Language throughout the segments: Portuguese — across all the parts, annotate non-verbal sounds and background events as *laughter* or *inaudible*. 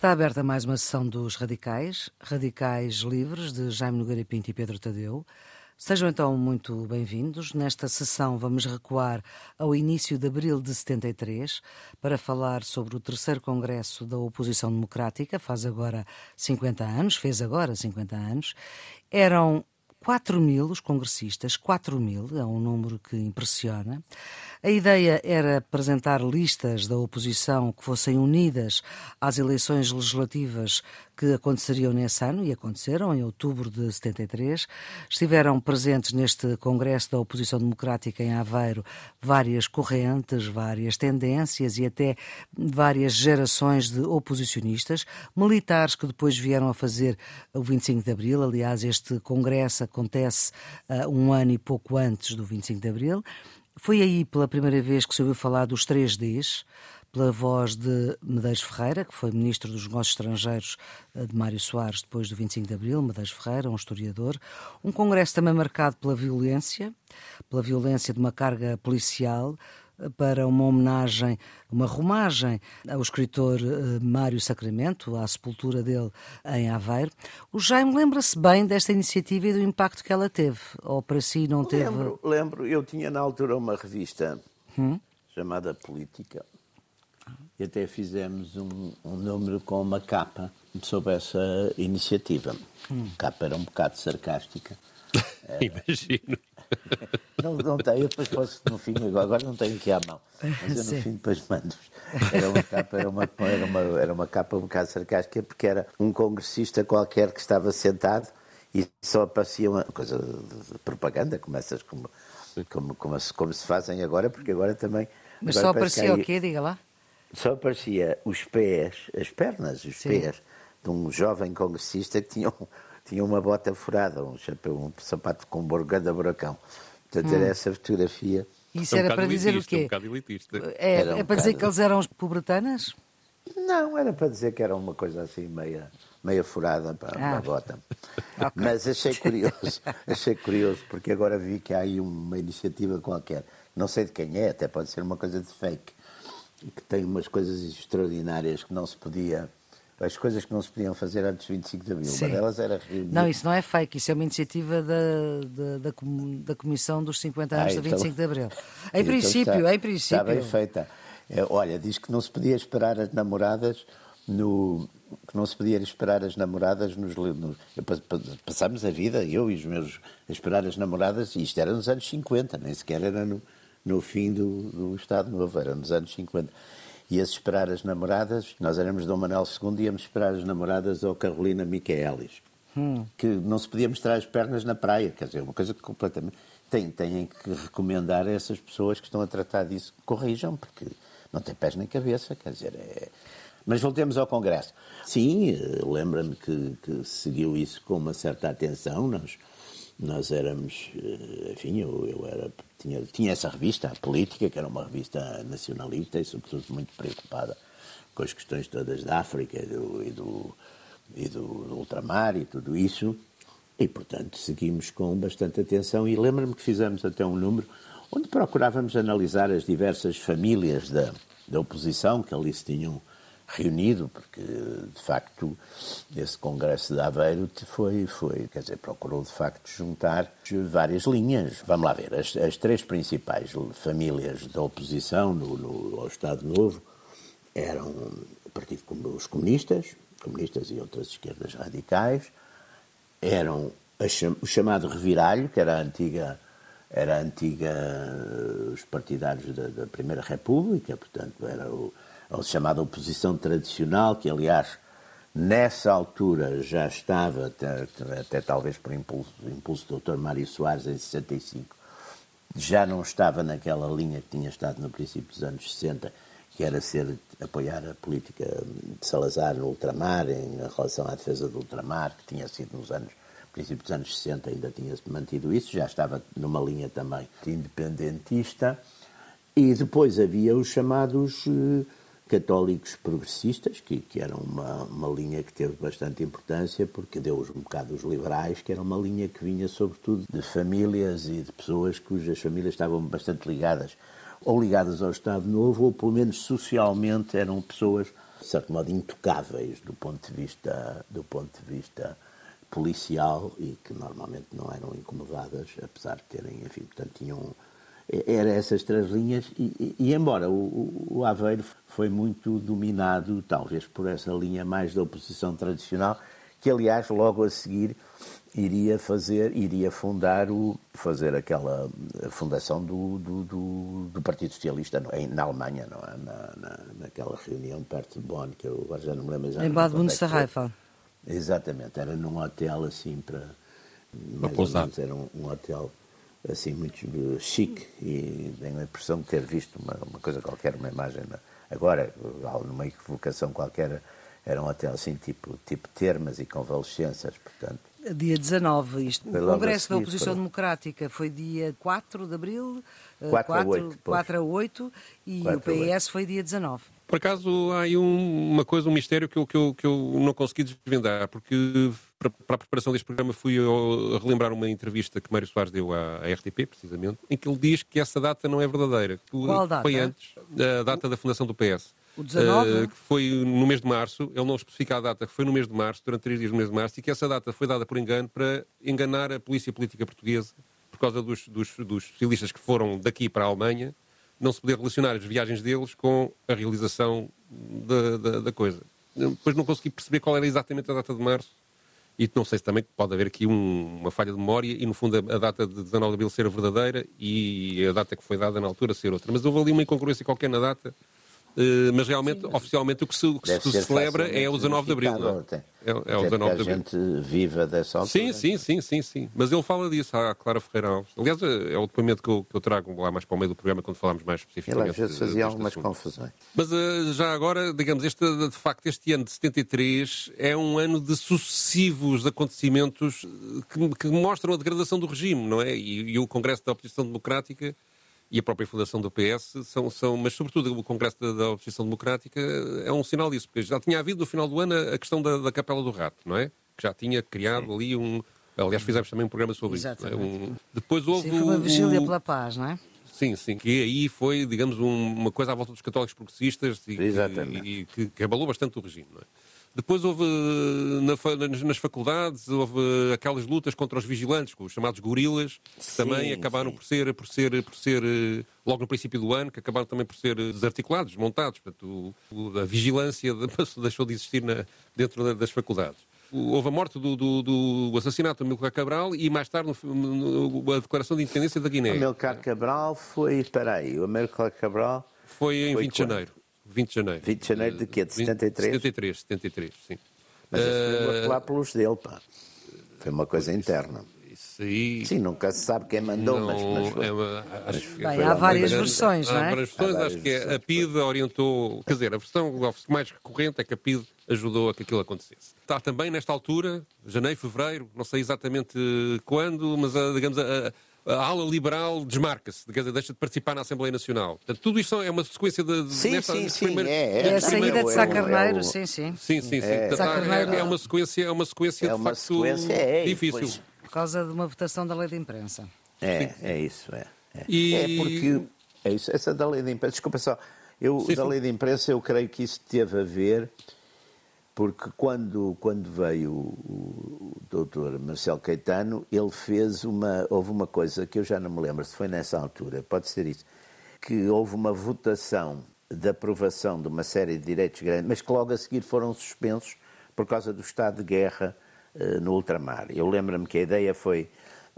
Está aberta mais uma sessão dos Radicais, Radicais Livres, de Jaime Nogueira Pinto e Pedro Tadeu. Sejam então muito bem-vindos. Nesta sessão vamos recuar ao início de abril de 73 para falar sobre o terceiro congresso da oposição democrática, faz agora 50 anos, fez agora 50 anos. Eram 4 mil os congressistas, 4 mil, é um número que impressiona. A ideia era apresentar listas da oposição que fossem unidas às eleições legislativas que aconteceriam nesse ano e aconteceram em outubro de 73. Estiveram presentes neste Congresso da Oposição Democrática em Aveiro várias correntes, várias tendências e até várias gerações de oposicionistas, militares que depois vieram a fazer o 25 de Abril. Aliás, este Congresso acontece uh, um ano e pouco antes do 25 de Abril. Foi aí pela primeira vez que se ouviu falar dos 3Ds pela voz de Medeiros Ferreira, que foi ministro dos Negócios Estrangeiros eh, de Mário Soares depois do 25 de Abril, Medeiros Ferreira, um historiador. Um congresso também marcado pela violência, pela violência de uma carga policial, para uma homenagem, uma romagem ao escritor eh, Mário Sacramento, à sepultura dele em Aveiro. O Jaime lembra-se bem desta iniciativa e do impacto que ela teve? Ou para si não teve? Lembro, lembro. Eu tinha na altura uma revista hum? chamada Política, e até fizemos um, um número com uma capa sobre essa iniciativa. Hum. A capa era um bocado sarcástica. *laughs* Imagino. *laughs* Não, não tenho, eu depois posso, no fim, agora não tenho aqui à mão, mas eu no Sim. fim depois mando-vos. Era uma capa, era uma, era, uma, era uma capa um bocado sarcástica, porque era um congressista qualquer que estava sentado e só aparecia uma coisa de propaganda, como essas, como, como, como, como se fazem agora, porque agora também. Mas agora só aparecia o quê? Diga lá só aparecia os pés, as pernas, os Sim. pés de um jovem congressista que tinha, um, tinha uma bota furada, um chapéu, um sapato com um borgada buracão. Portanto, hum. era essa fotografia. Isso é um era para dizer elitista, o quê? Um é, é um para dizer que eles eram pobretanas? Não, era para dizer que era uma coisa assim meia, meia furada para, ah. a bota. *laughs* okay. Mas achei curioso, achei curioso, porque agora vi que há aí uma iniciativa qualquer, não sei de quem é, até pode ser uma coisa de fake, que tem umas coisas extraordinárias que não se podia as coisas que não se podiam fazer antes de 25 de Abril. Sim. Uma delas era reunir... Não, isso não é fake, isso é uma iniciativa da, da, da, Comissão dos 50 anos ah, então... do 25 de Abril. *laughs* Em então princípio, está, em princípio. Está bem feita. É, olha, diz que não se podia esperar as namoradas no. que não se podia esperar as namoradas nos. nos passámos a vida, eu e os meus, a esperar as namoradas, e isto era nos anos 50, nem sequer era no no fim do, do Estado Novo, era nos anos 50. Ia-se esperar as namoradas, nós éramos Dom Manuel II, íamos esperar as namoradas ao Carolina Michaelis, hum. que não se podia mostrar as pernas na praia, quer dizer, uma coisa que completamente... Tem, têm que recomendar a essas pessoas que estão a tratar disso corrijam, porque não tem pés nem cabeça, quer dizer, é... Mas voltemos ao Congresso. Sim, eh, lembra-me que, que seguiu isso com uma certa atenção, nós nós éramos, eh, enfim, eu, eu era, tinha, tinha essa revista, a Política, que era uma revista nacionalista e, sobretudo, muito preocupada com as questões todas da África e do, e do, e do, do ultramar e tudo isso. E, portanto, seguimos com bastante atenção. E lembro-me que fizemos até um número onde procurávamos analisar as diversas famílias da, da oposição que ali se tinham reunido, porque de facto esse congresso de Aveiro foi, foi, quer dizer, procurou de facto juntar várias linhas. Vamos lá ver, as, as três principais famílias da oposição no, no, ao Estado Novo eram o Partido os comunistas, comunistas e outras esquerdas radicais, eram o chamado reviralho, que era a antiga era a antiga os partidários da, da Primeira República, portanto era o a chamada oposição tradicional, que aliás nessa altura já estava, até, até talvez por impulso, impulso do Dr. Mário Soares em 65, já não estava naquela linha que tinha estado no princípio dos anos 60, que era ser apoiar a política de Salazar no ultramar, em relação à defesa do ultramar, que tinha sido nos anos princípio dos anos 60 ainda tinha mantido isso, já estava numa linha também independentista. E depois havia os chamados uh, católicos progressistas, que, que eram uma, uma linha que teve bastante importância, porque deu um bocado os liberais, que era uma linha que vinha sobretudo de famílias e de pessoas cujas famílias estavam bastante ligadas, ou ligadas ao Estado Novo, ou pelo menos socialmente eram pessoas de certo modo, intocáveis do ponto de vista, do ponto de vista policial e que normalmente não eram incomodadas, apesar de terem, enfim, portanto, tinham. Era essas três linhas, e, e, embora o, o, Aveiro foi muito dominado, talvez por essa linha mais da oposição tradicional, que aliás logo a seguir iria fazer, iria fundar o, fazer aquela fundação do, do, do, do Partido Socialista em, na Alemanha, não é? Na, na, naquela reunião perto de Bonn, que eu agora já não me lembro exatamente. Em Bad Münsterreifa. Exatamente, era num hotel assim para. Ou menos, era um, um, hotel assim muito chique e tenho a impressão de ter visto uma, uma coisa qualquer, uma imagem. Agora, numa equivocação qualquer, era um hotel assim tipo, tipo termas e convalescenças, portanto. Dia 19, isto. O Congresso da Oposição Democrática foi dia 4 de abril, 4, 4 a 8, 4 a 8 e 4 o PS foi dia 19. Por acaso há aí um, uma coisa, um mistério que eu, que, eu, que eu não consegui desvendar, porque para, para, a preparação deste programa fui relembrar uma entrevista que Mário Soares deu à, à, RTP, precisamente, em que ele diz que essa data não é verdadeira. Que Qual data? Foi antes, a data da fundação do PS. O 19? Uh, que foi no mês de março, ele não especifica a data, que foi no mês de março, durante três dias no mês de março, e que essa data foi dada por engano para enganar a polícia política portuguesa, por causa dos, dos, dos socialistas que foram daqui para a Alemanha, não se poder relacionar as viagens deles com a realização da, da, da coisa. Depois não consegui perceber qual era exatamente a data de março. E não sei se também pode haver aqui um, uma falha de memória e, no fundo, a, a, data de 19 de abril ser verdadeira e a data que foi dada na altura ser outra. Mas houve ali uma incongruência qualquer na data mas realmente, Sim, mas oficialmente, o que se, o que se celebra é o 19 de Abril. Não? É, é, é o 19 de Abril. a gente viva dessa altura. Sim, sim, sim, sim, sim. Mas ele fala disso, a Clara Ferreira Alves. Aliás, é o depoimento que eu, que eu, trago lá mais para o meio do programa, quando falamos mais especificamente. Ele às vezes fazia algumas assunto. confusões. Mas uh, já agora, digamos, este, de facto, este ano de 73 é um ano de sucessivos acontecimentos que, que mostram a degradação do regime, não é? E, e o Congresso da Oposição Democrática e a própria fundação do PS são, são mas sobretudo o Congresso da, da, Oposição Democrática é um sinal disso, porque já tinha havido no final do ano a, questão da, da Capela do Rato, não é? Que já tinha criado ali um. Aliás, fizemos também um programa sobre Exatamente. isso. É? Um... Depois houve. Sim, foi uma vigília o... pela paz, não é? Sim, sim, que aí foi, digamos, um, uma coisa à volta dos católicos progressistas e, Exatamente. e, e que, que, abalou bastante o regime. Não é? Depois houve na, nas faculdades, houve aquelas lutas contra os vigilantes, os chamados gorilas, que sim, também acabaram por ser, por ser, por ser, eh, logo no princípio do ano, que acabaram também por ser desarticulados, desmontados. Portanto, o, a vigilância *laughs* deixou de existir na, dentro das faculdades houve a morte do, do, do assassinato de Amilcar Cabral e mais tarde no, no, a declaração de independência da Guiné. Amilcar Cabral foi, espera aí, o Amilcar Cabral... Foi em foi 20 de janeiro. 20 de janeiro. 20 de janeiro de quê? De 73? 73, 73, sim. Mas isso foi lá pelos dele, pá. Foi uma coisa interna. Isso aí... Sim, nunca se sabe quem mandou, não, mas, mas, foi, é uma, mas Bem, há várias versões, não é? Há várias versões, várias acho que é, a PID orientou... Quer dizer, a versão mais recorrente é que a PID ajudou a que aquilo acontecesse. Está também nesta altura, janeiro, fevereiro, não sei exatamente quando, mas, digamos, a, a ala liberal desmarca-se, deixa de participar na Assembleia Nacional. Portanto, tudo isto é uma sequência de. de sim, sim, sim. Primeiro, é, é, é a saída de Sá Carneiro, é, sim, sim. Sim, sim, sim. É, é, é uma sequência, é uma sequência é uma de facto sequência, é, difícil. Pois. Por causa de uma votação da lei de imprensa. É, sim. é isso, é. É. E... é porque. É isso, essa da lei de imprensa. Desculpa só. Eu, sim, da lei de imprensa, eu creio que isso teve a ver porque quando, quando veio o, o doutor Marcelo Caetano, ele fez uma. Houve uma coisa que eu já não me lembro se foi nessa altura, pode ser isso, que houve uma votação de aprovação de uma série de direitos grandes, mas que logo a seguir foram suspensos por causa do estado de guerra uh, no ultramar. Eu lembro-me que a ideia foi.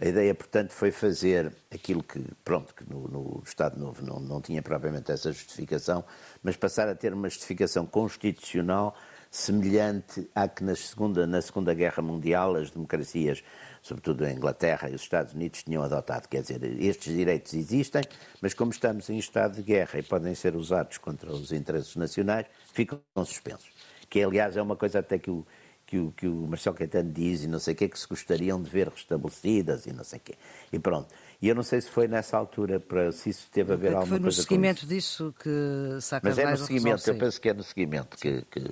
A ideia, portanto, foi fazer aquilo que, pronto, que no, no Estado Novo não, não tinha propriamente essa justificação, mas passar a ter uma justificação constitucional semelhante à que na segunda, na segunda Guerra Mundial as democracias, sobretudo a Inglaterra e os Estados Unidos, tinham adotado. Quer dizer, estes direitos existem, mas como estamos em estado de guerra e podem ser usados contra os interesses nacionais, ficam suspensos. Que, aliás, é uma coisa até que o, que o, que o Marcelo Caetano diz e não sei o que, que se gostariam de ver restabelecidas e não sei o quê. E pronto. E eu não sei se foi nessa altura, para, se isso teve a ver alguma coisa com Foi no seguimento disso que Sá Mas é no seguimento, eu penso que é no seguimento que, que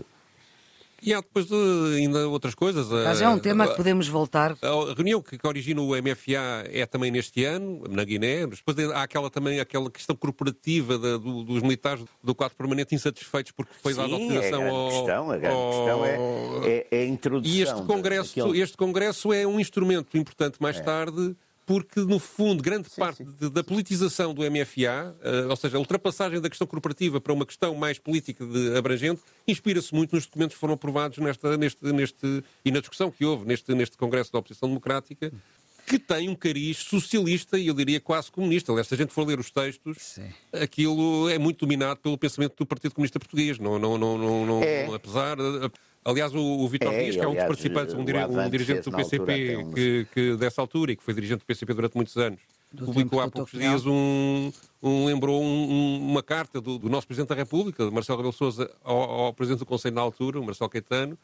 E há depois uh, ainda outras coisas. Mas é um tema que podemos voltar. A reunião que, que origina o MFA é também neste ano, na Guiné. Depois há aquela também aquela questão corporativa da, do, dos militares do quadro permanente insatisfeitos porque foi dada autorização é a ao. Questão, a grande ao... questão é, é, é, a introdução. E este congresso, daquele... este congresso é um instrumento importante mais é. tarde porque, no fundo, grande sim, parte sim. De, da politização do MFA, uh, ou seja, a ultrapassagem da questão corporativa para uma questão mais política de, abrangente, inspira-se muito nos documentos que foram aprovados nesta, neste, neste, e na discussão que houve neste, neste Congresso da Oposição Democrática, que tem um cariz socialista e eu diria quase comunista. Aliás, se a gente for ler os textos, Sim. aquilo é muito dominado pelo pensamento do Partido Comunista Português. Não, não, não, não, não é. apesar. Aliás, o, o Vitor é, Dias, que é um dos participantes, um, um dirigente do PCP altura, que, que, dessa altura e que foi dirigente do PCP durante muitos anos, do publicou há poucos dias um, um lembrou um, uma carta do, do, nosso Presidente da República, Marcelo Rebelo Sousa, ao, ao, Presidente do Conselho na altura, o Marcelo Caetano,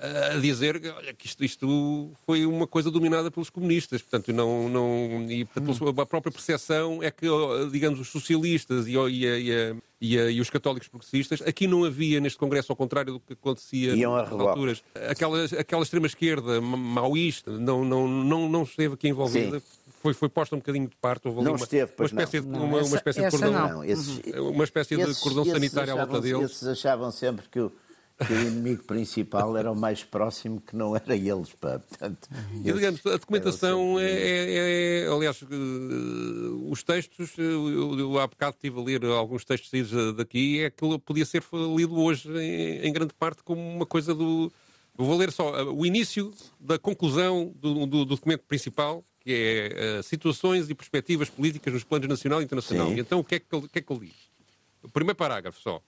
a dizer olha, que isto, isto, foi uma coisa dominada pelos comunistas. Portanto, não, não, e portanto, a própria percepção é que, digamos, os socialistas e, e, e, e, e os católicos progressistas, aqui não havia neste Congresso, ao contrário do que acontecia nas alturas, aquela, aquela extrema-esquerda maoísta não, não, não, não esteve aqui envolvida. Foi, foi posta um bocadinho de parte. Houve não uma, esteve, uma espécie, não. De, uma, uma espécie de cordão, não, esses, uma espécie esses, de cordão sanitário à volta deles. Esses achavam sempre que o que o inimigo principal era o mais próximo que não era eles. Pá. Portanto, e, digamos, a documentação é, é, é, aliás, uh, os textos, eu, eu há bocado estive a ler alguns textos saídos daqui, é que podia ser lido hoje em, em, grande parte como uma coisa do... vou ler só o início da conclusão do, do, do documento principal, que é uh, situações e perspectivas políticas nos planos nacional e internacional. E então o que, é que ele, o que é que ele diz? O primeiro parágrafo só.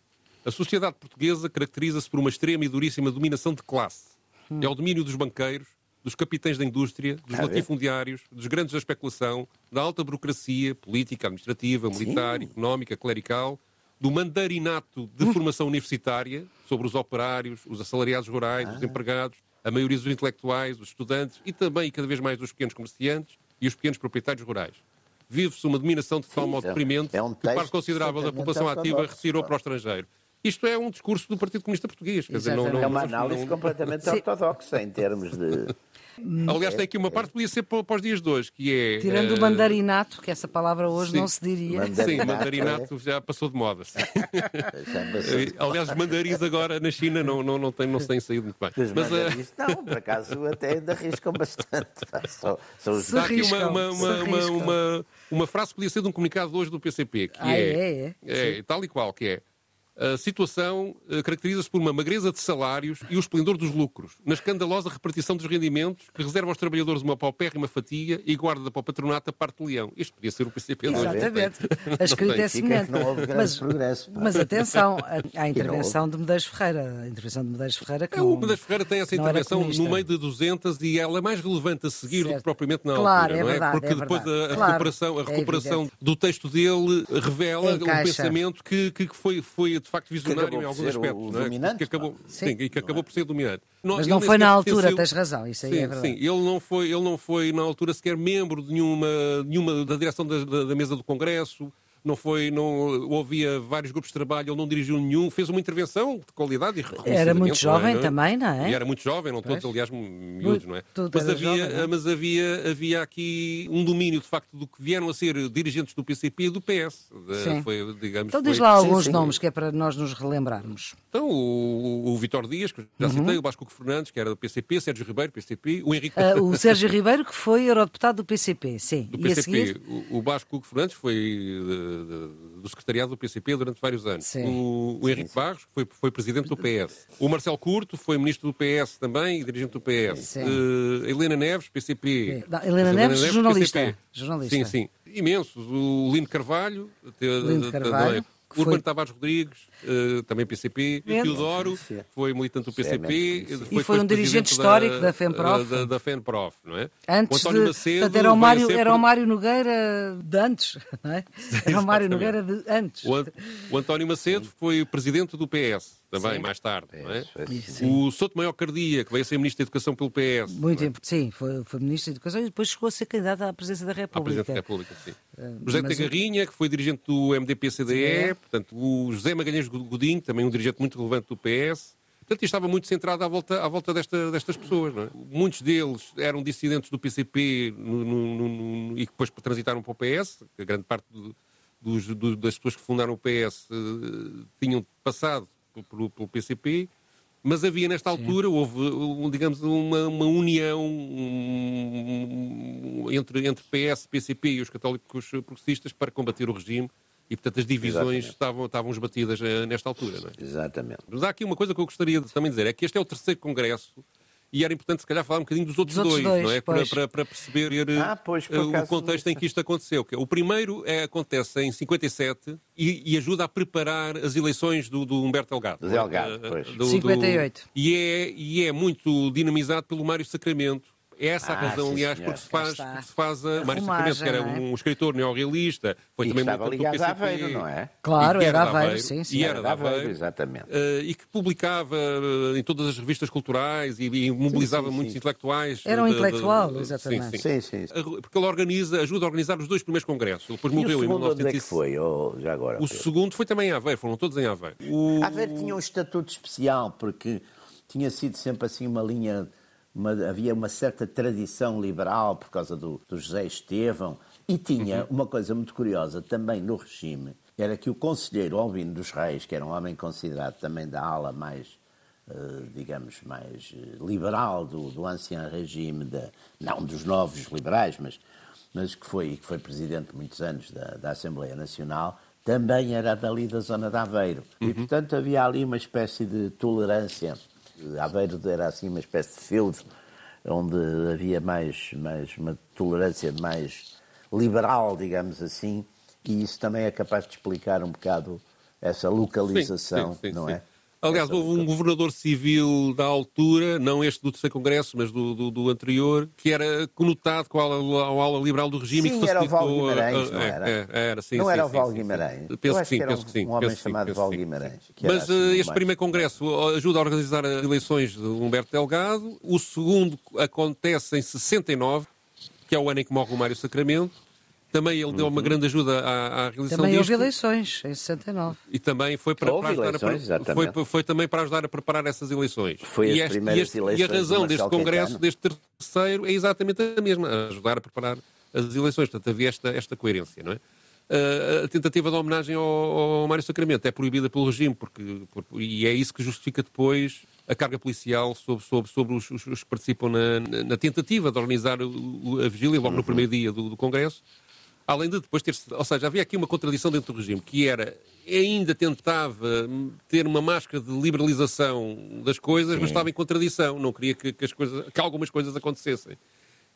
A sociedade portuguesa caracteriza-se por uma extrema e duríssima dominação de classe. Hum. É o domínio dos banqueiros, dos capitães da indústria, dos latifundiários, dos grandes da especulação, da alta burocracia política, administrativa, militar, Sim. económica, clerical, do mandarinato de hum. formação universitária sobre os operários, os assalariados rurais, ah. os empregados, a maioria dos intelectuais, os estudantes e também e cada vez mais dos pequenos comerciantes e os pequenos proprietários rurais. Vive-se uma dominação de tal modo deprimente é um que parte considerável da população ativa retirou para o estrangeiro. Isto é um discurso do Partido Comunista Português. Quer dizer, não, não, é uma análise não... completamente ortodoxa em termos de. Aliás, tem aqui uma parte que podia ser para, os dias de hoje, que é... Tirando uh... o mandarinato, que essa palavra hoje sim. não se diria. Mandarinato, sim, mandarinato é. já passou de moda. *laughs* Aliás, os mandarins agora na China não, não, não, têm, não se têm saído muito bem. Os Mas, uh... não, por acaso até ainda arriscam bastante. *laughs* São, são os... Dá aqui uma, uma, uma, uma, uma, frase que podia ser de um comunicado hoje do PCP, que ah, é, é, é, é tal e qual, que é a situação eh, caracteriza-se por uma magreza de salários e o esplendor dos lucros, na escandalosa repartição dos rendimentos que reserva aos trabalhadores uma paupérrima fatia e guarda para o patronato a parte de leão. Isto podia ser o PCP. Exatamente. A escrita é semelhante. Mas, progresso, mas atenção, a *laughs* intervenção de Medeiros Ferreira. A intervenção de Medeiros Ferreira que é, O Medeiros Ferreira tem essa intervenção no meio de 200 e ela é mais relevante a seguir certo. do que propriamente na claro, altura, é não é? Verdade, Porque é depois a, a claro, recuperação, a é recuperação é do texto dele revela Encaixa. um pensamento que, que foi, foi de facto visionário em alguns aspectos. O, não é? que acabou, sim, sim, que acabou por ser dominante. Não, Mas não foi na altura, tens razão, isso aí sim, é verdade. Sim, ele não, foi, ele não foi na altura sequer membro de nenhuma, nenhuma da direção da, da, da mesa do Congresso não foi, não havia vários grupos de trabalho, ele não dirigiu nenhum, fez uma intervenção de qualidade e Era muito jovem não é? também, não é? E era muito jovem, não pois. todos, aliás, miúdos, não é? Mas, havia, jovem, não? mas havia, havia aqui um domínio, de facto, do que vieram a ser dirigentes do PCP e do PS. Sim. Foi, digamos, então diz lá alguns sim, sim. nomes que é para nós nos relembrarmos. Então, o, o Vitor Dias, que já uhum. citei, o Vasco Fernandes, que era do PCP, Sérgio Ribeiro, PCP, o Henrique... Uh, o *laughs* Sérgio Ribeiro, que foi eurodeputado do PCP, sim. Do e PCP. O, o Vasco Fernandes foi de, do secretariado do PCP durante vários anos. O, o, Henrique sim, sim. Barros foi, foi presidente do PS. O Marcelo Curto foi ministro do PS também e dirigente do PS. Uh, Helena Neves, PCP. Não, Helena, Neves, Neves, jornalista. jornalista. Sim, sim. Imensos. O Lino Carvalho. Lino Carvalho. Foi... Urbano Tavares Rodrigues, uh, também PCP, e Teodoro, foi militante do PCP. É e foi um dirigente histórico da, da FENPROF. Da, da FENPROF, não é? Antes o de, Macedo... Era o, Mário, sempre... era o Mário Nogueira de antes, não é? Era o Mário Nogueira de antes. O, o António Macedo foi presidente do PS também, sim. mais tarde. Não é? O Souto Maior Cardia, que veio a ser Ministro da Educação pelo PS. Muito é? Sim, foi, foi Ministro da Educação e depois chegou a ser candidato à presidência da República. À presidência da República, sim. Uh, José Mas... Garrinha, que foi dirigente do MDP-CDE, portanto, o José Magalhães Godinho, também um dirigente muito relevante do PS. Portanto, estava muito centrado à volta, à volta desta, destas pessoas. É? Muitos deles eram dissidentes do PCP no, no, no, e depois transitaram para o PS. A grande parte do, dos, do, das pessoas que fundaram o PS uh, eh, tinham passado pelo, pelo PCP. Mas havia nesta altura, Sim. houve, digamos, uma, uma união um, entre, entre PS, PCP e os católicos progressistas para combater o regime e, portanto, as divisões estavam, estavam esbatidas eh, nesta altura. Não é? Exatamente. Mas há aqui uma coisa que eu gostaria de também dizer: é que este é o terceiro congresso e era importante, se calhar, falar um bocadinho dos outros, dos outros dois, dois, não é? Para, para, para, perceber eh, ah, pois, o contexto em que isto aconteceu. O primeiro é, acontece em 57 e, e ajuda a preparar as eleições do, do Humberto Delgado. Delgado, pois. Do, 58. Do, e, é, e é muito dinamizado pelo Mário Sacramento, é essa a ah, razão, aliás, porque se faz, porque se faz a, a Mário Sacramento, que era é? um escritor neorrealista, foi e também estava ligado a Aveiro, não é? Claro, era Aveiro, Aveiro, sim, sim. E era, era Aveiro, exatamente. Uh, e que publicava uh, em todas as revistas culturais e, e mobilizava sim, sim, muitos sim. intelectuais. Era um de, intelectual, de, exatamente. Sim, sim. Porque ele organiza, ajuda a organizar os dois primeiros congressos. Ele depois e morreu em 1905. Onde é que foi, oh, já agora? O segundo foi também em Aveiro, foram todos em Aveiro. O... Aveiro tinha um estatuto especial, porque tinha sido sempre assim uma linha uma, havia uma certa tradição liberal por causa do, do José Estevão e tinha uhum. uma coisa muito curiosa também no regime, era que o conselheiro Albino dos Reis, que era um homem considerado também da ala mais, uh, digamos, mais eh, liberal do, do ancião regime, de, não dos novos liberais, mas, mas que, foi, que foi presidente muitos anos da, da Assembleia Nacional, também era dali da zona de Aveiro. Uhum. E, portanto, havia ali uma espécie de tolerância Aveiro era assim uma espécie de feudo onde havia mais, mais uma tolerância mais liberal, digamos assim, e isso também é capaz de explicar um bocado essa localização, sim, sim, sim, não é? Aliás, houve um governador civil da altura, não este do terceiro congresso, mas do, do, do anterior, que era conotado com a aula, a liberal do regime. Sim, que era o Val Guimarães, não era? É, é, era sim, não sim, era o Val Guimarães? Penso que sim, penso que sim. Um homem chamado Val Guimarães. Mas assim, este primeiro congresso ajuda a organizar as eleições de Humberto Delgado. O segundo acontece em 69, que é o ano em que morre o Mário Sacramento. Também ele deu uma uhum. grande ajuda à, à realização Também disto. houve eleições, em 69. E também foi para, para ajudar eleições, a, foi, foi, também para ajudar a preparar essas eleições. Foi e, as primeiras este, eleições e a razão deste congresso, deste terceiro, é exatamente a mesma, a ajudar a preparar as eleições. Portanto, havia esta, esta coerência, não é? Uh, a tentativa de homenagem ao, ao Mário Sacramento é proibida pelo regime, porque, porque, e é isso que justifica depois a carga policial sobre, sobre, sobre os, os, os que participam na, na, tentativa de organizar a vigília logo no uhum. primeiro dia do, do Congresso, além de depois ter Ou seja, havia aqui uma contradição dentro do regime, que era. Ainda tentava ter uma máscara de liberalização das coisas, Sim. mas estava em contradição. Não queria que, que, as coisas, que algumas coisas acontecessem.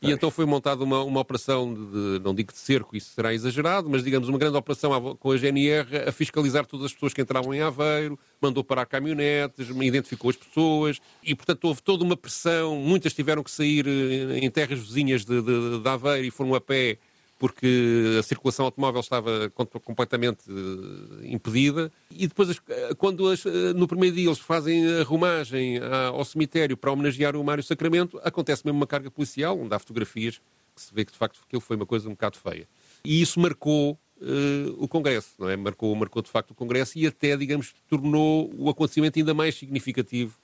E então foi montada uma, uma operação de, não digo de cerco, isso será exagerado, mas digamos uma grande operação com a GNR a fiscalizar todas as pessoas que entravam em Aveiro, mandou parar caminhonetes, identificou as pessoas e, portanto, houve toda uma pressão. Muitas tiveram que sair eh, em terras vizinhas de, de, de Aveiro e foram a pé porque a circulação automóvel estava completamente eh, impedida. E depois, eh, quando eh, no primeiro dia eles fazem a rumagem ao cemitério para homenagear o Mário Sacramento, acontece mesmo uma carga policial, onde há fotografias que se vê que de facto aquilo foi uma coisa um bocado feia. E isso marcou Uh, o Congresso, não é? Marcou, marcou de facto o Congresso e até, digamos, tornou o acontecimento ainda mais significativo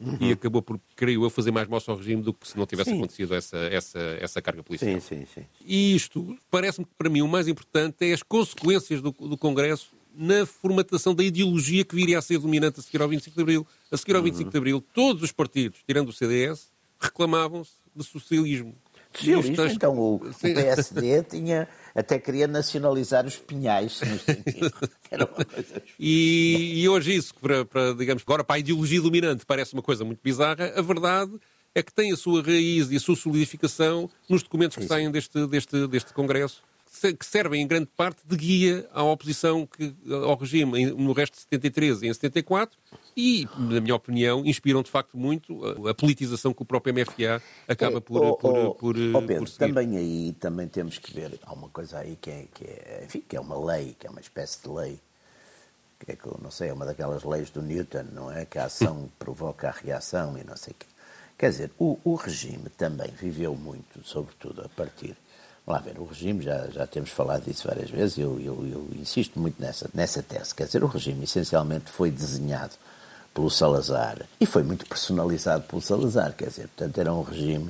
Uhum. e acabou por, creio eu, fazer mais moço ao regime do que se não tivesse sim. acontecido essa, essa, essa carga policial. Sim, sim, sim. E isto, parece-me que para mim o mais importante é as consequências do, do Congresso na formatação da ideologia que viria a ser dominante a seguir ao 25 de Abril. A seguir ao 25 uhum. de Abril, todos os partidos, tirando o CDS, reclamavam-se de socialismo. Socialismo, então o, o PSD tinha até queria nacionalizar os pinhais. *laughs* e, e, hoje isso, para, para, digamos, agora para a ideologia dominante parece uma coisa muito bizarra, a verdade é que tem a sua raiz e a sua solidificação nos documentos que saem deste, deste, deste Congresso que servem em grande parte de guia à oposição que, ao regime no resto de 73 e em 74 e, na minha opinião, inspiram de facto muito a, a politização que o próprio MFA acaba por, oh, por, oh, por, oh, Pedro, por também aí também temos que ver, há uma coisa aí que é, que é, enfim, que é uma lei, que é uma espécie de lei, que é que, não sei, é uma daquelas leis do Newton, não é? Que a ação *laughs* provoca a reação e não sei o quê. Quer dizer, o, o regime também viveu muito, sobretudo a partir Vamos lá ver, o regime, já, já temos falado disso várias vezes, eu, eu, eu insisto muito nessa, nessa tese. Quer dizer, o regime essencialmente foi desenhado pelo Salazar. E foi muito personalizado pelo Salazar, quer dizer, portanto, era um regime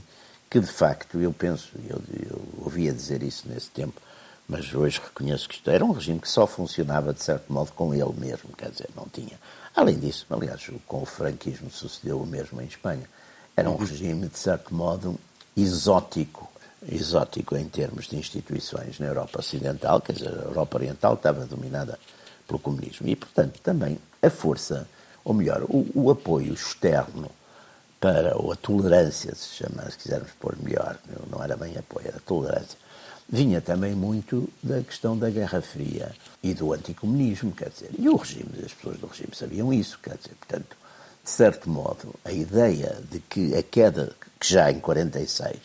que, de facto, eu penso, eu, eu ouvia dizer isso nesse tempo, mas hoje reconheço que isto era um regime que só funcionava, de certo modo, com ele mesmo, quer dizer, não tinha. Além disso, aliás, com o franquismo sucedeu o mesmo em Espanha. Era um regime, de certo modo, exótico, exótico em termos de instituições na Europa Ocidental, quer dizer, a Europa Oriental estava dominada pelo comunismo. E, portanto, também a força, ou melhor, o, o apoio externo para, ou a tolerância, se chama, se quisermos pôr melhor, não era bem apoio, era tolerância, vinha também muito da questão da Guerra Fria e do anticomunismo, quer dizer, e o regime, as pessoas do regime sabiam isso, quer dizer, portanto, de certo modo, a ideia de que a queda, que já em 46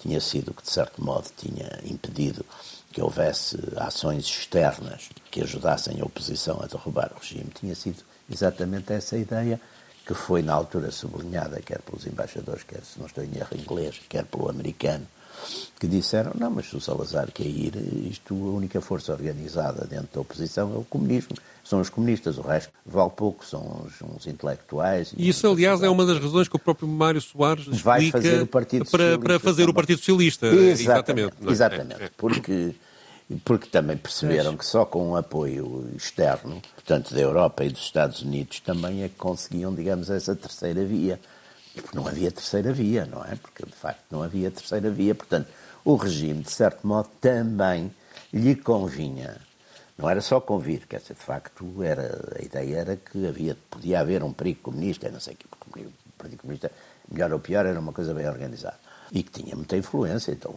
tinha sido que de certo modo tinha impedido que houvesse ações externas que ajudassem a oposição a derrubar o regime, tinha sido exatamente essa ideia que foi na altura sublinhada, quer pelos embaixadores, quer, se não estou em erro, inglês, quer pelo americano, que disseram, não, mas se o Salazar cair, isto, a única força organizada dentro da oposição é o comunismo. São os comunistas, o resto vale pouco, são uns, uns intelectuais. E isso, aliás, é uma das razões que o próprio Mário Soares vai fazer o Partido para, para fazer também. o Partido Socialista. Exatamente, exatamente. É? exatamente é. porque porque também perceberam que só com um apoio externo, portanto da Europa e dos Estados Unidos, também é que conseguiam, digamos, essa terceira via. Não havia terceira via, não é? Porque de facto não havia terceira via. Portanto, o regime, de certo modo, também lhe convinha. Não era só convir, quer dizer, de facto, era, a ideia era que havia, podia haver um perigo comunista, não sei que, o Partido Comunista, melhor ou pior, era uma coisa bem organizada e que tinha muita influência, então,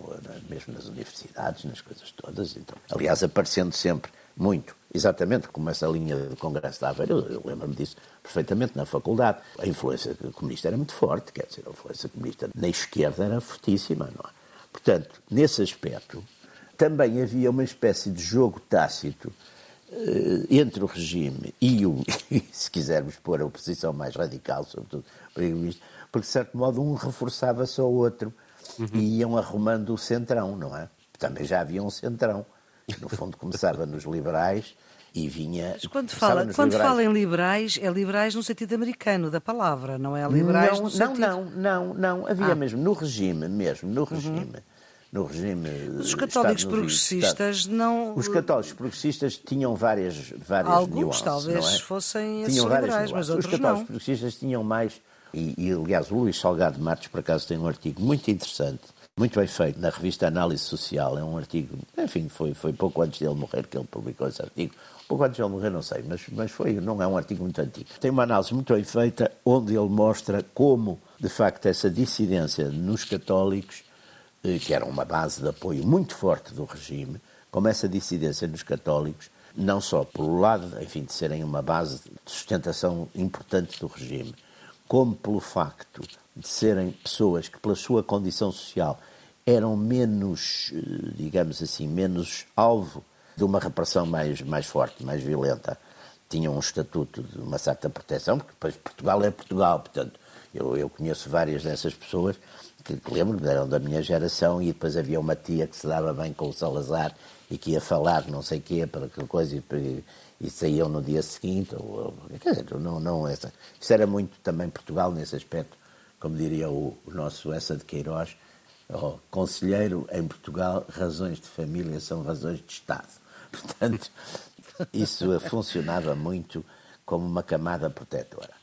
mesmo nas universidades, nas coisas todas. Então, aliás, aparecendo sempre muito, exatamente como essa linha do Congresso da Aveiro, eu, eu lembro-me disso perfeitamente na faculdade. A influência comunista era muito forte, quer dizer, a influência comunista na esquerda era fortíssima, não é? Portanto, nesse aspecto, também havia uma espécie de jogo tácito eh, entre o regime e o, *laughs* se quisermos pôr a oposição mais radical, sobretudo porque de certo modo um reforçava só o outro uhum. e iam arrumando o centrão, não é? Também já havia um centrão, no fundo começava nos liberais e vinha. Mas quando fala, quando liberais. fala em liberais, é liberais no sentido americano da palavra, não é liberais não, no sentido... Não, não, não, não. Havia ah. mesmo no regime, mesmo no uhum. regime. Uhum. No regime os católicos progressistas não. Os católicos progressistas tinham várias, várias Alguns nuances. talvez é? fossem tinham liberais, mas outros Os católicos não. progressistas tinham mais e, e, aliás, o Luís Salgado Martins, por acaso, tem um artigo muito interessante, muito bem feito, na revista Análise Social. É um artigo, enfim, foi, foi pouco antes dele morrer que ele publicou esse artigo. Pouco antes dele morrer, não sei, mas, mas foi, não é um artigo muito antigo. Tem uma análise muito bem feita, onde ele mostra como, de facto, essa dissidência nos católicos, eh, que era uma base de apoio muito forte do regime, como essa dissidência nos católicos, não só pelo lado, enfim, de serem uma base de sustentação importante do regime, como pelo facto de serem pessoas que, pela sua condição social, eram menos, eh, digamos assim, menos alvo de uma repressão mais, mais forte, mais violenta. Tinham um estatuto de uma certa proteção, porque depois Portugal é Portugal, portanto, eu, eu conheço várias dessas pessoas que, que lembro eram da minha geração e depois havia uma tia que se dava bem com o Salazar e que ia falar não sei quê, para que coisa, e, e saíam no dia seguinte. Ou, quer dizer, não, não essa. Isso era muito também Portugal nesse aspecto, como diria o, o nosso Essa de Queiroz, oh, conselheiro em Portugal, razões de família são razões de Estado. *laughs* Portanto, isso funcionava muito como uma camada protetora.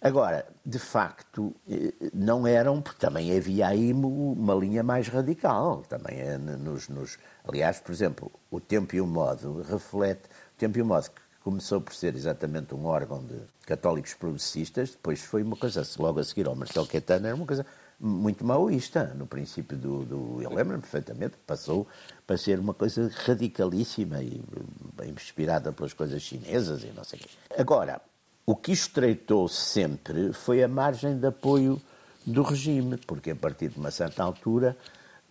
Agora, de facto, eh, não eram, porque também havia aí uma linha mais radical. Também é nos, nos, aliás, por exemplo, o tempo e o modo reflete Tempo e o Modo, que começou por ser exatamente um órgão de católicos progressistas, depois foi uma coisa, logo a seguir ao Marcelo Caetano, era uma coisa muito maoísta, no princípio do... do eu lembro-me perfeitamente, passou para ser uma coisa radicalíssima e bem inspirada pelas coisas chinesas e não sei o quê. Agora, o que estreitou sempre foi a margem de apoio do regime, porque a partir de uma certa altura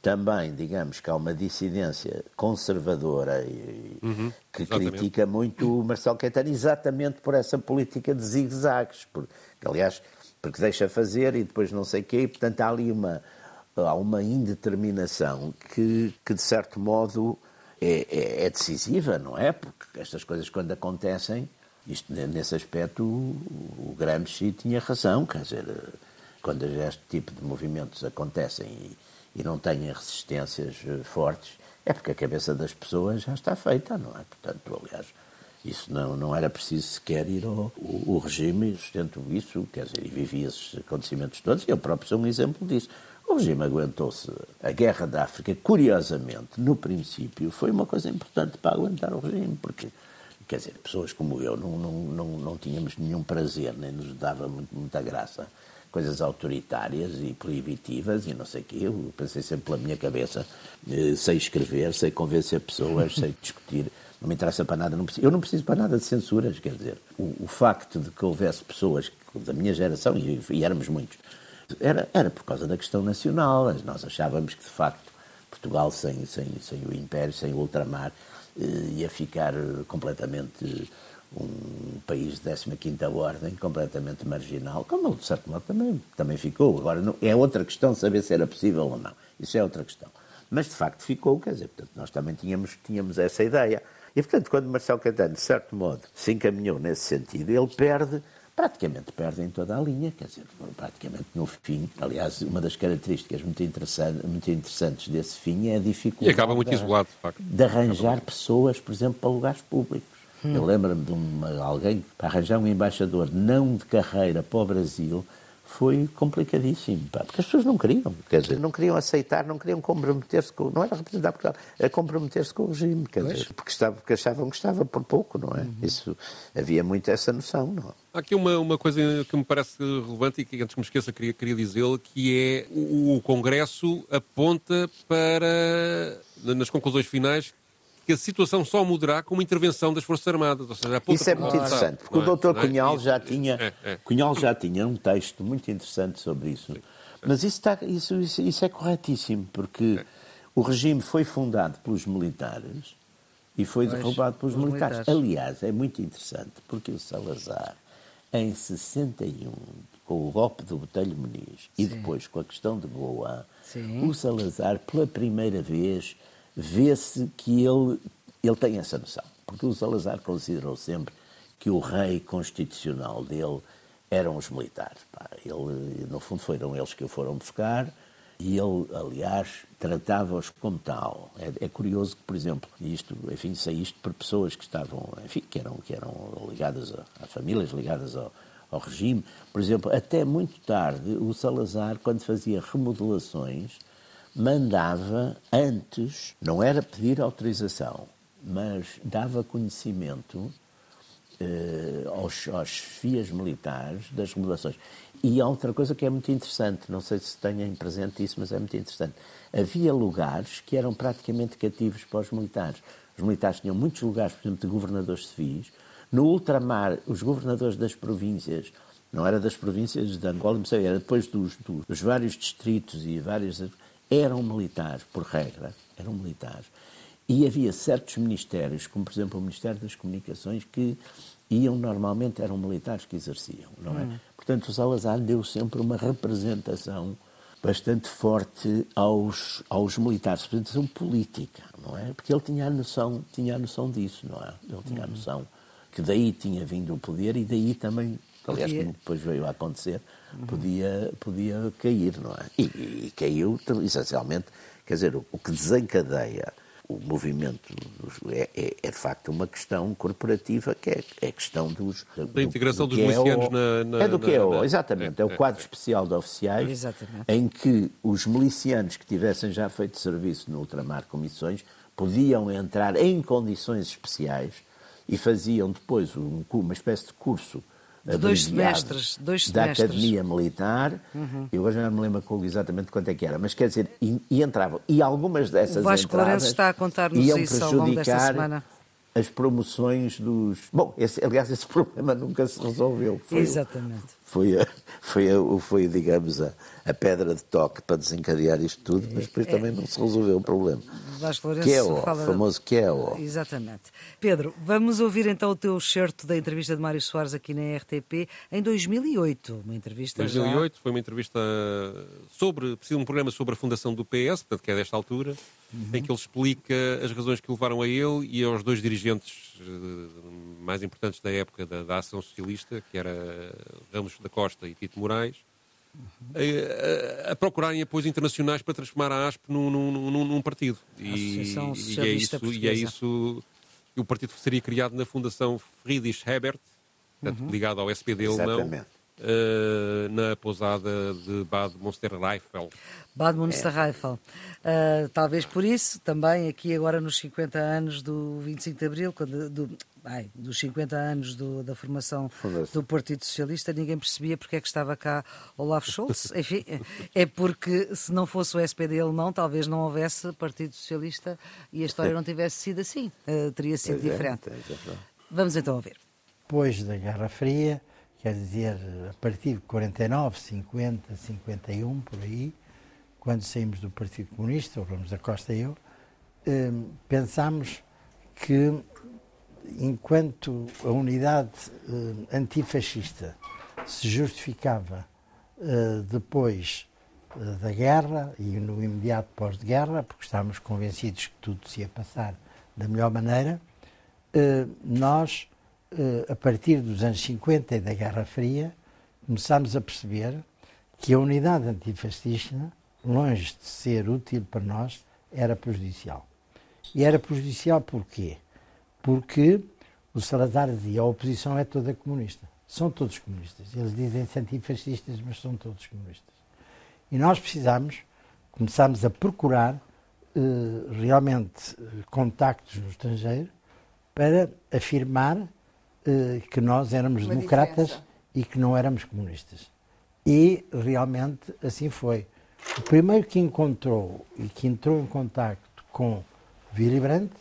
também, digamos que há uma dissidência conservadora e, uhum, que exatamente. critica muito o Marcelo Caetano exatamente por essa política de zigue-zagues, porque, aliás, porque deixa fazer e depois não sei o quê, e portanto há ali uma, há uma indeterminação que, que de certo modo é, é, é decisiva, não é? Porque estas coisas quando acontecem Isto, nesse aspecto, o, o Gramsci tinha razão, quer dizer, quando este tipo de movimentos acontecem e, e não têm resistências eh, fortes, é porque a cabeça das pessoas já está feita, não é? Portanto, aliás, isso não, não era preciso sequer ir ao o, o regime, sustento isso, quer dizer, e vivia esses acontecimentos todos, e eu próprio sou um exemplo disso. O regime aguentou-se a guerra da África, curiosamente, no princípio, foi uma coisa importante para aguentar o regime, porque, quer dizer, pessoas como eu não, não, não, não tínhamos nenhum prazer, nem nos dava muita graça coisas autoritárias e proibitivas e não sei o quê. Eu pensei sempre pela minha cabeça, eh, sei escrever, sei convencer pessoas, sei discutir. Não me interessa para nada. Não preciso, eu não preciso para nada de censuras, quer dizer. O, o facto de que houvesse pessoas da minha geração, e, e éramos muitos, era, era por causa da questão nacional. Nós achávamos que, de facto, Portugal sem, sem, sem o Império, sem o ultramar, eh, ia ficar completamente um país de 15ª ordem, completamente marginal, como de certo modo também, também ficou. Agora, não, é outra questão saber se era possível ou não. Isso é outra questão. Mas, de facto, ficou, quer dizer, portanto, nós também tínhamos, tínhamos essa ideia. E, portanto, quando Marcelo Caetano, de certo modo, se encaminhou nesse sentido, ele perde, praticamente perde em toda a linha, quer dizer, praticamente no fim. Aliás, uma das características muito, interessante, muito interessantes desse fim é a dificuldade... E acaba muito isolado, de facto. De arranjar pessoas, por exemplo, para lugares públicos. Hum. Eu lembro-me de uma, alguém para arranjar um embaixador não de carreira para o Brasil foi complicadíssimo, pá, porque as pessoas não queriam, quer dizer, não queriam aceitar, não queriam comprometer-se com, não era representar Portugal, era comprometer-se com o regime, quer dizer, porque, estava, porque achavam que estava por pouco, não é? Uhum. Isso, havia muito essa noção, não é? Há aqui uma, uma coisa que me parece relevante e que antes que me esqueça queria, queria dizê-lo, que é o, o Congresso aponta para, nas conclusões finais, que a situação só mudará com uma intervenção das Forças Armadas. Ou seja, Isso é muito interessante, porque o doutor é? Cunhal já tinha é, é. Cunhal já tinha um texto muito interessante sobre isso. Mas isso, está, isso, isso, isso, é corretíssimo, porque o regime foi fundado pelos militares e foi pois, derrubado pelos militares. militares. Aliás, é muito interessante, porque o Salazar, em 61, com o golpe do Botelho Muniz Sim. e depois com a questão de Goa, Sim. o Salazar, pela primeira vez, vê-se que ele, ele tem essa noção. Porque o Salazar considerou sempre que o rei constitucional dele eram os militares. Ele, no fundo, foram eles que o foram buscar e ele, aliás, tratava-os como tal. É, é, curioso que, por exemplo, isto, enfim, sei isto por pessoas que estavam, enfim, que eram, que eram ligadas a, a famílias ligadas ao, ao regime. Por exemplo, até muito tarde, o Salazar, quando fazia remodelações, mandava antes, não era pedir autorização, mas dava conhecimento eh, aos, aos FIAs militares das remodelações. E há outra coisa que é muito interessante, não sei se tenham presente isso, mas é muito interessante. Havia lugares que eram praticamente cativos para os militares. Os militares tinham muitos lugares, por exemplo, de governadores civis. No ultramar, os governadores das províncias, não era das províncias de Angola, não sei, era depois dos, dos vários distritos e várias eram militares, por regra, eram militares. E havia certos ministérios, como por exemplo o Ministério das Comunicações, que iam normalmente, eram militares que exerciam, não é? Hum. Portanto, o Salazar deu sempre uma representação bastante forte aos, aos militares, representação política, não é? Porque ele tinha a noção, tinha a noção disso, não é? Ele tinha a hum. noção que daí tinha vindo o poder e daí também aliás, como depois veio a acontecer, podia, podia cair, não é? E, e caiu, essencialmente, quer dizer, o, o que desencadeia o movimento é, é, é, de facto uma questão corporativa que é, é a questão dos, da integração do, do dos é milicianos é na, na, É do que é, o, exatamente, é, o quadro especial de oficiais exatamente. em que os milicianos que tivessem já feito serviço no ultramar com missões podiam entrar em condições especiais e faziam depois um, uma espécie de curso dois semestres, dois da Academia Militar. Uhum. Eu já não me lembro exatamente quanto é que era, mas quer dizer, e, e entravam. E algumas dessas o Vasco entradas está a contar-nos isso ao longo desta semana as promoções dos. Bom, esse, aliás, esse *laughs* problema nunca se resolveu. Foi Exatamente. O, foi, a, foi, a, foi, digamos, a, a, pedra de toque para desencadear isto tudo, mas depois é, também não se resolveu o problema. Vasco Lourenço que é o fala... famoso que é o. Exatamente. Pedro, vamos ouvir então o teu excerto da entrevista de Mário Soares aqui na RTP em 2008. Uma entrevista. 2008 já... foi uma entrevista sobre. um programa sobre a fundação do PS, portanto, que é desta altura uhum. em que ele explica as razões que levaram a ele e aos dois dirigentes eh, mais importantes da época da, da ação socialista, que era Ramos da Costa e Tito Moraes, a, a, a, procurarem apoios internacionais para transformar a ASP num, num, num, num partido. E, e, é isso, e é isso que o partido seria criado na Fundação Friedrich Hebert, portanto, uhum. ligado ao SPD alemão. Uh, na pousada de Bad Münsterreifel. Bad Münsterreifel. É. Uh, talvez por isso, também aqui agora nos 50 anos do 25 de Abril, quando, do, ai, dos 50 anos do, da formação do Partido Socialista, ninguém percebia porque é que estava cá Olaf Scholz. *laughs* Enfim, é porque se não fosse o SPD alemão, talvez não houvesse Partido Socialista e a história não tivesse sido assim. Uh, teria sido pois é, diferente. É, Vamos então ouvir. Depois da Guerra Fria, quer dizer, a partir de 49, 50, 51, por aí, quando saímos do Partido Comunista, o Ramos da Costa e eu, eh, pensámos que enquanto a unidade eh, antifascista se justificava eh, depois da guerra e no imediato pós-guerra, porque estávamos convencidos que tudo se ia passar da melhor maneira, nós, a partir dos anos 50 e da Guerra Fria, começámos a perceber que a unidade antifascista, longe de ser útil para nós, era prejudicial. E era prejudicial porquê? porque o Salazar dizia a oposição é toda comunista. São todos comunistas. Eles dizem-se antifascistas, mas são todos comunistas. E nós precisamos, começámos a procurar eh, realmente eh, contactos no estrangeiro para afirmar eh, que nós éramos Uma democratas diferença. e que não éramos comunistas. E realmente assim foi. O primeiro que encontrou e que entrou em contacto com Willy Brandt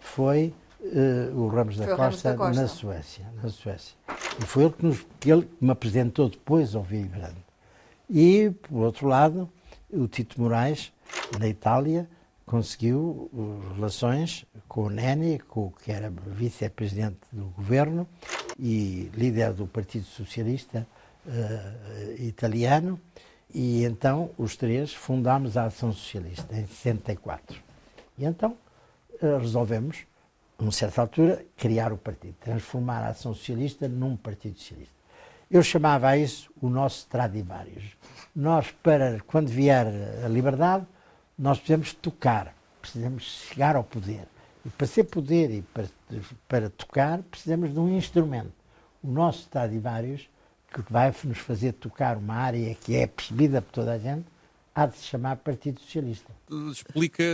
foi uh, o Ramos da, Costa, da Costa, na Suécia, na Suécia. E foi ele que, nos, que ele me apresentou depois ao Willy Brandt. E, por outro lado, o Tito Moraes, na Itália, conseguiu relações com o Neni, com, que era vice-presidente do governo e líder do Partido Socialista uh, italiano, e então os três fundámos a Ação Socialista em 64. E então uh, resolvemos a certa altura, criar o partido, transformar a Ação Socialista num Partido Socialista. Eu chamava a isso o nosso Stradivarius. Nós, para quando vier a liberdade, nós precisamos tocar, precisamos chegar ao poder. E para ser poder e para, para tocar, precisamos de um instrumento. O nosso Stradivarius, que vai nos fazer tocar uma área que é percebida por toda a gente, há de se chamar Partido Socialista. Explica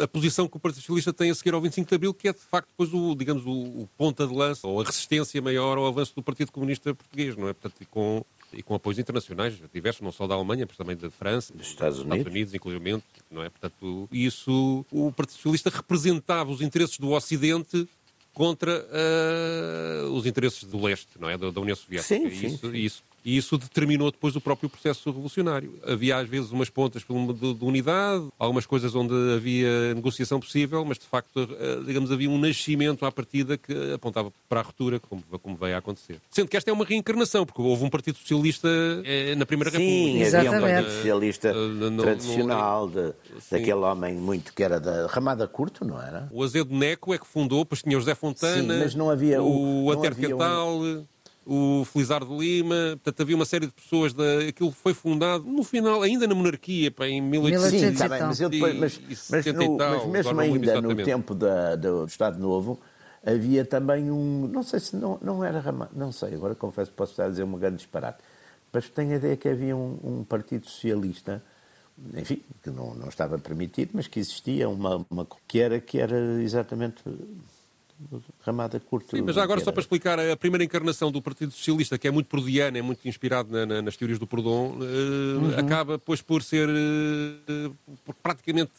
a posição que o Partido Socialista tem a seguir ao 25 de Abril, que é de facto depois o, digamos, o, o ponta de lança, ou a resistência maior ao avanço do Partido Comunista Português, não é? Portanto, com, e com apoios internacionais, diversos, não só da Alemanha, mas também da França, dos Estados Unidos, Estados Unidos inclusive, não é? Portanto, isso, o Partido Socialista representava os interesses do Ocidente contra uh, os interesses do leste, não é? Da, da União Soviética. Sim, sim, isso, sim. isso e isso determinou depois o próprio processo revolucionário. Havia às vezes umas pontas de, de unidade, algumas coisas onde havia negociação possível, mas de facto, eh, digamos, havia um nascimento à partida que apontava para a ruptura, como, como veio a acontecer. Sendo que esta é uma reencarnação, porque houve um Partido Socialista eh, na Primeira Sim, República. Sim, havia um Partido Socialista uh, tradicional, de, daquele homem muito que era da Ramada Curto, não era? O Azedo Neco é que fundou, depois tinha o José Fontana, Sim, mas não havia o, o Ater Catal... Um o Felizardo Lima, portanto havia uma série de pessoas, da, aquilo foi fundado no final, ainda na monarquia, pá, em 1870 Sim, tá mas, eu depois, mas, mas, no, tal, mas mesmo ainda no tempo da, do Estado Novo, havia também um, não sei se não, não era, não sei, agora confesso que posso estar a dizer uma grande disparate, mas tenho a ideia que havia um, um partido socialista, enfim, que não, não estava permitido, mas que existia uma, uma que era que era exatamente ramada curta. Sim, mas agora só para explicar, a primeira encarnação do Partido Socialista, que é muito prodiana, é muito inspirado na, na, nas teorias do Proudhon, uh, uhum. acaba depois por ser uh, por praticamente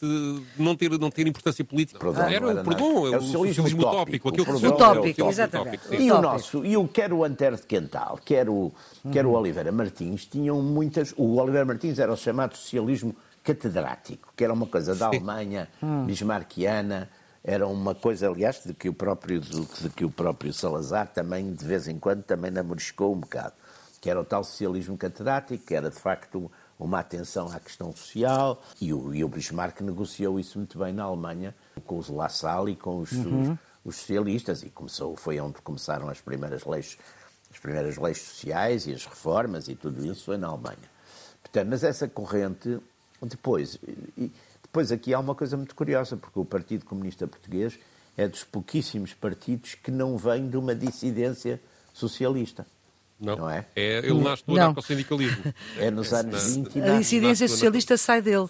não ter, não ter importância política. Proudhon, era, era o Proudhon, é o socialismo utópico. Aquilo que utópico, exatamente. E o nosso, e o quer o Antero de Quental, quer o, quer o Oliveira Martins, tinham muitas... O Oliveira Martins era o chamado socialismo catedrático, que era uma coisa da Alemanha, hum. bismarckiana, era uma coisa, aliás, de que o próprio, de que o próprio Salazar também, de vez em quando, também namoriscou um bocado, que era o tal socialismo catedrático, que era de facto uma atenção à questão social, e o, e o Bismarck negociou isso muito bem na Alemanha, com os Lassalle e com os, uhum. os, os socialistas, e começou, foi onde começaram as primeiras leis, as primeiras leis sociais e as reformas e tudo isso foi na Alemanha. Portanto, mas essa corrente, depois, e, depois aqui há uma coisa muito curiosa, porque o Partido Comunista Português é dos pouquíssimos partidos que não vem de uma dissidência socialista. Não, não é? é? Ele nasce do anarcossindicalismo. É nos anos não. 20. A dissidência socialista sai dele.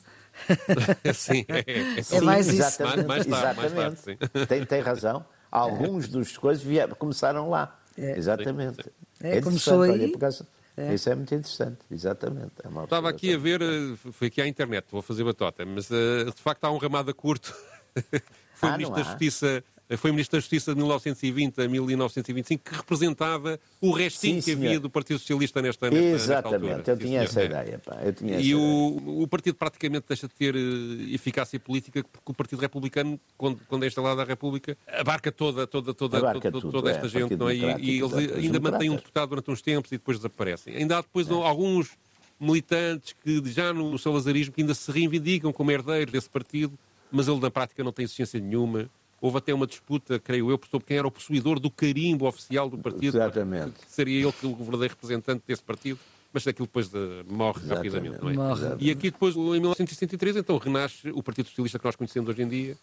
*laughs* sim, é, é, é mais isso. Exatamente, mais, mais tarde, exatamente. Mais tarde, tem, tem razão. Alguns dos coisas vieram, começaram lá. É. Exatamente. Sim, sim. É, começou aí. Olha, causa, é. Isso é muito interessante, exatamente. É Estava aqui a ver, eh, foi aqui à internet, vou fazer batota, mas uh, de facto há um ramado curto. *laughs* foi ah, Ministro da Justiça foi Ministro da Justiça de 1920 a 1925, que representava o restinho Sim, que havia do Partido Socialista nesta, nesta Exatamente, nesta eu tinha essa ideia. Pá, eu tinha e o, o, partido praticamente deixa de ter uh, eficácia política porque o Partido Republicano, quando, quando é instalado a República, abarca toda, toda, toda, abarca toda, tudo, toda esta é, gente, não é? E, e eles ainda mantêm um deputado durante uns tempos e depois desaparecem. Ainda há depois é. alguns militantes que já no salazarismo que ainda se reivindicam como herdeiros desse partido, mas ele na prática não tem existência nenhuma Houve até uma disputa, creio eu, sobre quem era o possuidor do carimbo oficial do partido. Exatamente. Seria ele que o verdadeiro representante desse partido, mas aquilo depois de, morre Exatamente. rapidamente. Não é? Morre. E aqui depois, em 1963, então renasce o Partido Socialista que nós conhecemos hoje em dia.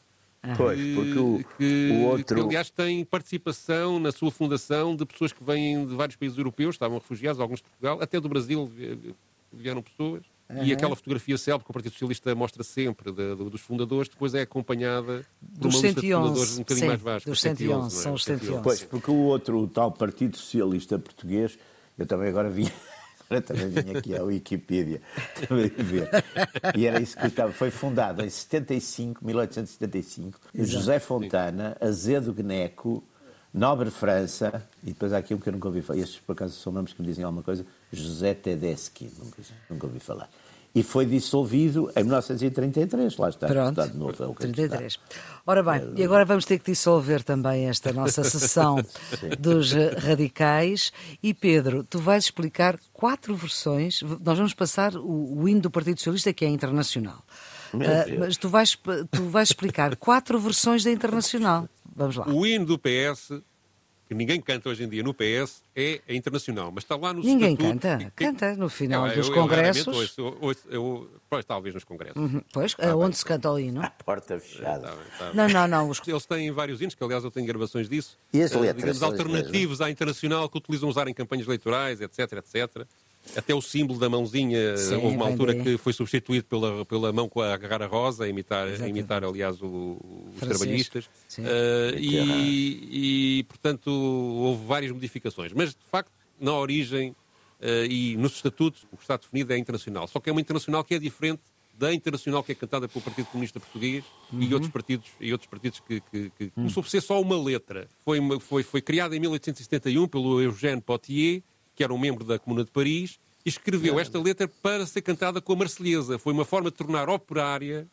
Pois, porque o, que, o outro... que, aliás, tem participação na sua fundação de pessoas que vêm de vários países europeus, estavam refugiados, alguns de Portugal, até do Brasil vieram pessoas. Uhum. E aquela fotografia célebre que o Partido Socialista mostra sempre de, de, dos fundadores, depois é acompanhada de uma 111, lista de fundadores um bocadinho sim, mais vasta. Dos 111, 111 é? são os 111. Pois, porque o outro, o tal Partido Socialista Português, eu também agora vi *laughs* Agora também vim aqui à Wikipedia também ver. E era isso que estava. Foi fundado em 75, 1875, Exato. José Fontana, Azedo Gneco, Nobre França, e depois há aqui um que eu nunca ouvi falar. Estes, por acaso, são nomes que me dizem alguma coisa. José Tedeschi, nunca, nunca ouvi falar. E foi dissolvido em 1933, lá está, Pronto, Estado Novo é o que 33. Está. Ora bem, é, e agora vamos ter que dissolver também esta nossa sessão *laughs* dos radicais. E Pedro, tu vais explicar quatro versões, nós vamos passar o, o hino do Partido Socialista que é internacional. Uh, mas tu vais, tu vais explicar quatro versões da Internacional. Vamos lá. O hino do PS que ninguém canta hoje em dia no PS é, é internacional, mas está lá no Ninguém estatuto, canta, que, canta no final dos eu, congressos. Eu, eu, eu, pois, talvez nos congressos. Uhum, pois, ah, onde bem, se canta o hino? A porta fechada. Tá bem, tá bem. Não, não, não. Os... Eles têm vários hinos, que aliás eu tenho gravações disso. E as letras? Digamos, alternativos à internacional que utilizam usar em campanhas eleitorais, etc, etc. Até o símbolo da mãozinha, Sim, houve uma altura que foi substituído pela, pela mão com a agarrar a rosa, a imitar, a imitar aliás, o, os trabalhistas. Uh, e, e, portanto, houve várias modificações. Mas, de facto, na origem uh, e nos estatutos, o que está definido é internacional. Só que é uma internacional que é diferente da internacional que é cantada pelo Partido Comunista Português uhum. e outros partidos, e outros partidos que, que, que uhum. começou por ser só uma letra. Foi, foi, foi criada em 1871 pelo Eugène Potier, que era um membro da Comuna de Paris, e escreveu esta letra para ser cantada com a Marselhesa. Foi uma forma de tornar operária,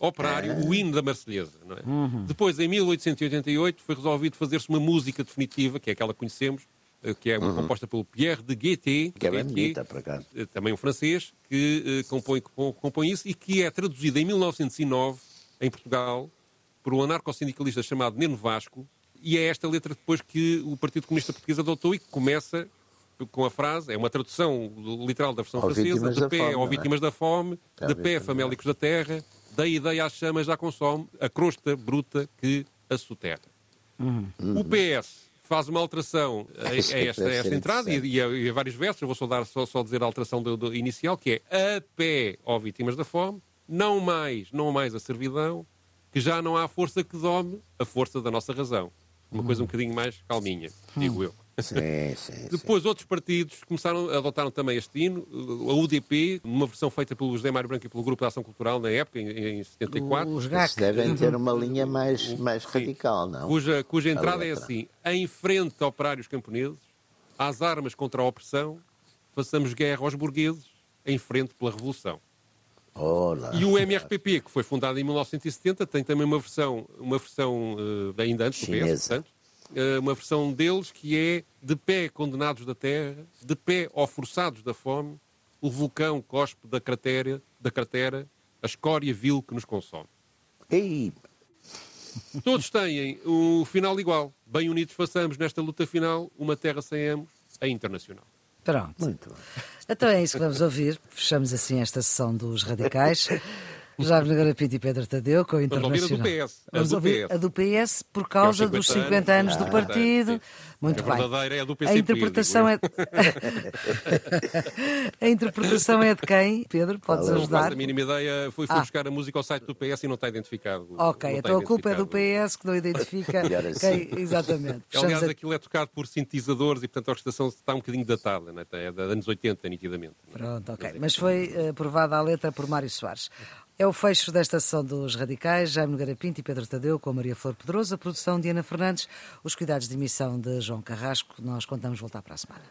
operário o hino da Marselhesa. É? Uhum. Depois, em 1888, foi resolvido fazer-se uma música definitiva, que é aquela que conhecemos, eh, que é uhum. composta pelo Pierre de Gaieté, que é bem bonita, por acaso. Eh, também um francês, que uh, compõe, compõe isso e que é traduzida em 1909, em Portugal, por um anarcossindicalista chamado Neno Vasco, e é esta letra depois que o Partido Comunista Português adotou e que começa com a frase, é uma tradução literal da versão francesa, de pé ao é? vítimas da fome, é de pé famélicos da terra, da ideia às chamas já consome a crosta bruta que a soterra. Uhum. O PS faz uma alteração a, *laughs* a esta, a esta entrada e, a, e, a, vários versos, eu vou só, dar, só, só dizer a alteração do, do inicial, que é a pé ao vítimas da fome, não mais, não mais a servidão, que já não há força que dome a força da nossa razão. Uma uhum. coisa um bocadinho mais calminha, digo eu. *laughs* Sim, sim, Depois outros partidos começaram, adotaram também este hino, a UDP, numa versão feita pelo José Mário Branco e pelo Grupo de Ação Cultural na época, em, em 74. Os GAC. devem ter uma linha mais, mais radical, não? Cuja, cuja entrada é assim, em frente a operários camponeses, às armas contra a opressão, façamos guerra aos burgueses, em frente pela Revolução. Olá. E o MRPP, que foi fundado em 1970, tem também uma versão, uma versão uh, ainda antes do PS, portanto, eh, uma versão deles que é de pé condenados da terra, de pé ou forçados da fome, o vulcão cospe da cratera, da cratera a escória vil que nos consome. Ei. todos têm o final igual. Bem unidos façamos nesta luta final uma terra sem ambos, a internacional. Pronto. Muito bom. Então é isso que vamos ouvir. Fechamos assim esta sessão dos radicais. Jaime Nogueira Pinto e Pedro Tadeu com o Internacional. Vamos ouvir a do PS. A Vamos do ouvir PS. a do PS por causa É os dos 50 50 anos do Ah, partido. sim. Muito A bem. verdadeira é a do PCP, A interpretação é... *laughs* a interpretação é de quem, Pedro? Podes Não ajudar? faço a mínima ideia. Fui, fui Ah. buscar a música ao site do PS e não está identificado. Ok, Não está então a culpa é do. PS que não identifica *laughs* assim. quem. Exatamente. *laughs* Aliás, a- aquilo é tocado por sintetizadores e, portanto, a orquestração está um bocadinho datada, né? é de anos 80, nitidamente. Pronto, ok. Mas foi eh, aprovada a letra por Mário Soares. É o fecho desta sessão dos Radicais, Jaime Nogueira Pinto e Pedro Tadeu, com a Maria Flor Pedroso, a produção de Ana Fernandes, os cuidados de emissão de João Carrasco. Nós contamos voltar para a semana.